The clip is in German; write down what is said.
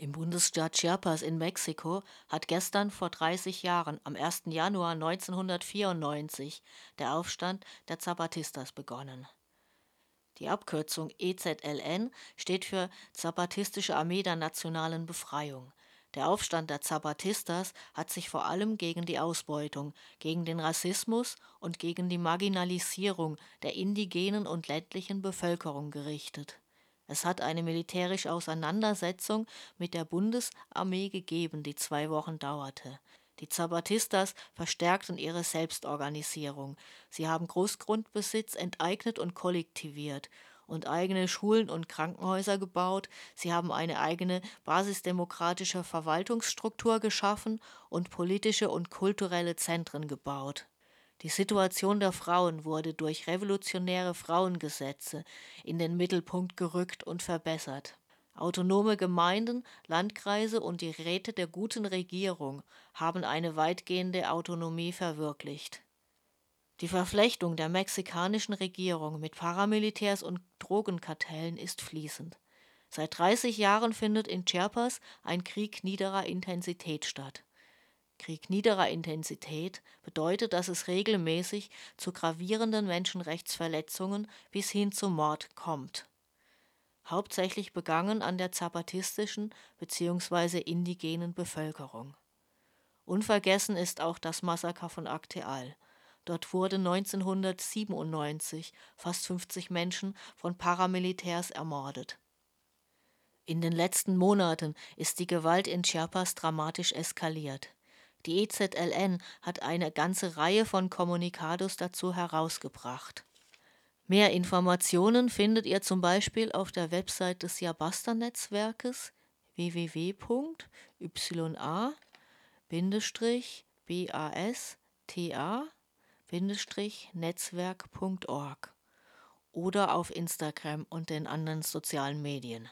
Im Bundesstaat Chiapas in Mexiko hat gestern vor 30 Jahren, am 1. Januar 1994, der Aufstand der Zapatistas begonnen. Die Abkürzung EZLN steht für Zapatistische Armee der Nationalen Befreiung. Der Aufstand der Zapatistas hat sich vor allem gegen die Ausbeutung, gegen den Rassismus und gegen die Marginalisierung der indigenen und ländlichen Bevölkerung gerichtet. Es hat eine militärische Auseinandersetzung mit der Bundesarmee gegeben, die zwei Wochen dauerte. Die Zapatistas verstärkten ihre Selbstorganisierung. Sie haben Großgrundbesitz enteignet und kollektiviert und eigene Schulen und Krankenhäuser gebaut. Sie haben eine eigene basisdemokratische Verwaltungsstruktur geschaffen und politische und kulturelle Zentren gebaut. Die Situation der Frauen wurde durch revolutionäre Frauengesetze in den Mittelpunkt gerückt und verbessert. Autonome Gemeinden, Landkreise und die Räte der guten Regierung haben eine weitgehende Autonomie verwirklicht. Die Verflechtung der mexikanischen Regierung mit Paramilitärs und Drogenkartellen ist fließend. Seit 30 Jahren findet in Chiapas ein Krieg niederer Intensität statt. Krieg niederer Intensität bedeutet, dass es regelmäßig zu gravierenden Menschenrechtsverletzungen bis hin zum Mord kommt. Hauptsächlich begangen an der zapatistischen bzw. indigenen Bevölkerung. Unvergessen ist auch das Massaker von Acteal. Dort wurden 1997 fast 50 Menschen von Paramilitärs ermordet. In den letzten Monaten ist die Gewalt in Chiapas dramatisch eskaliert. Die EZLN hat eine ganze Reihe von Kommunikados dazu herausgebracht. Mehr Informationen findet ihr zum Beispiel auf der Website des Yabasta-Netzwerkes www.ya-basta-netzwerk.org oder auf Instagram und den anderen sozialen Medien.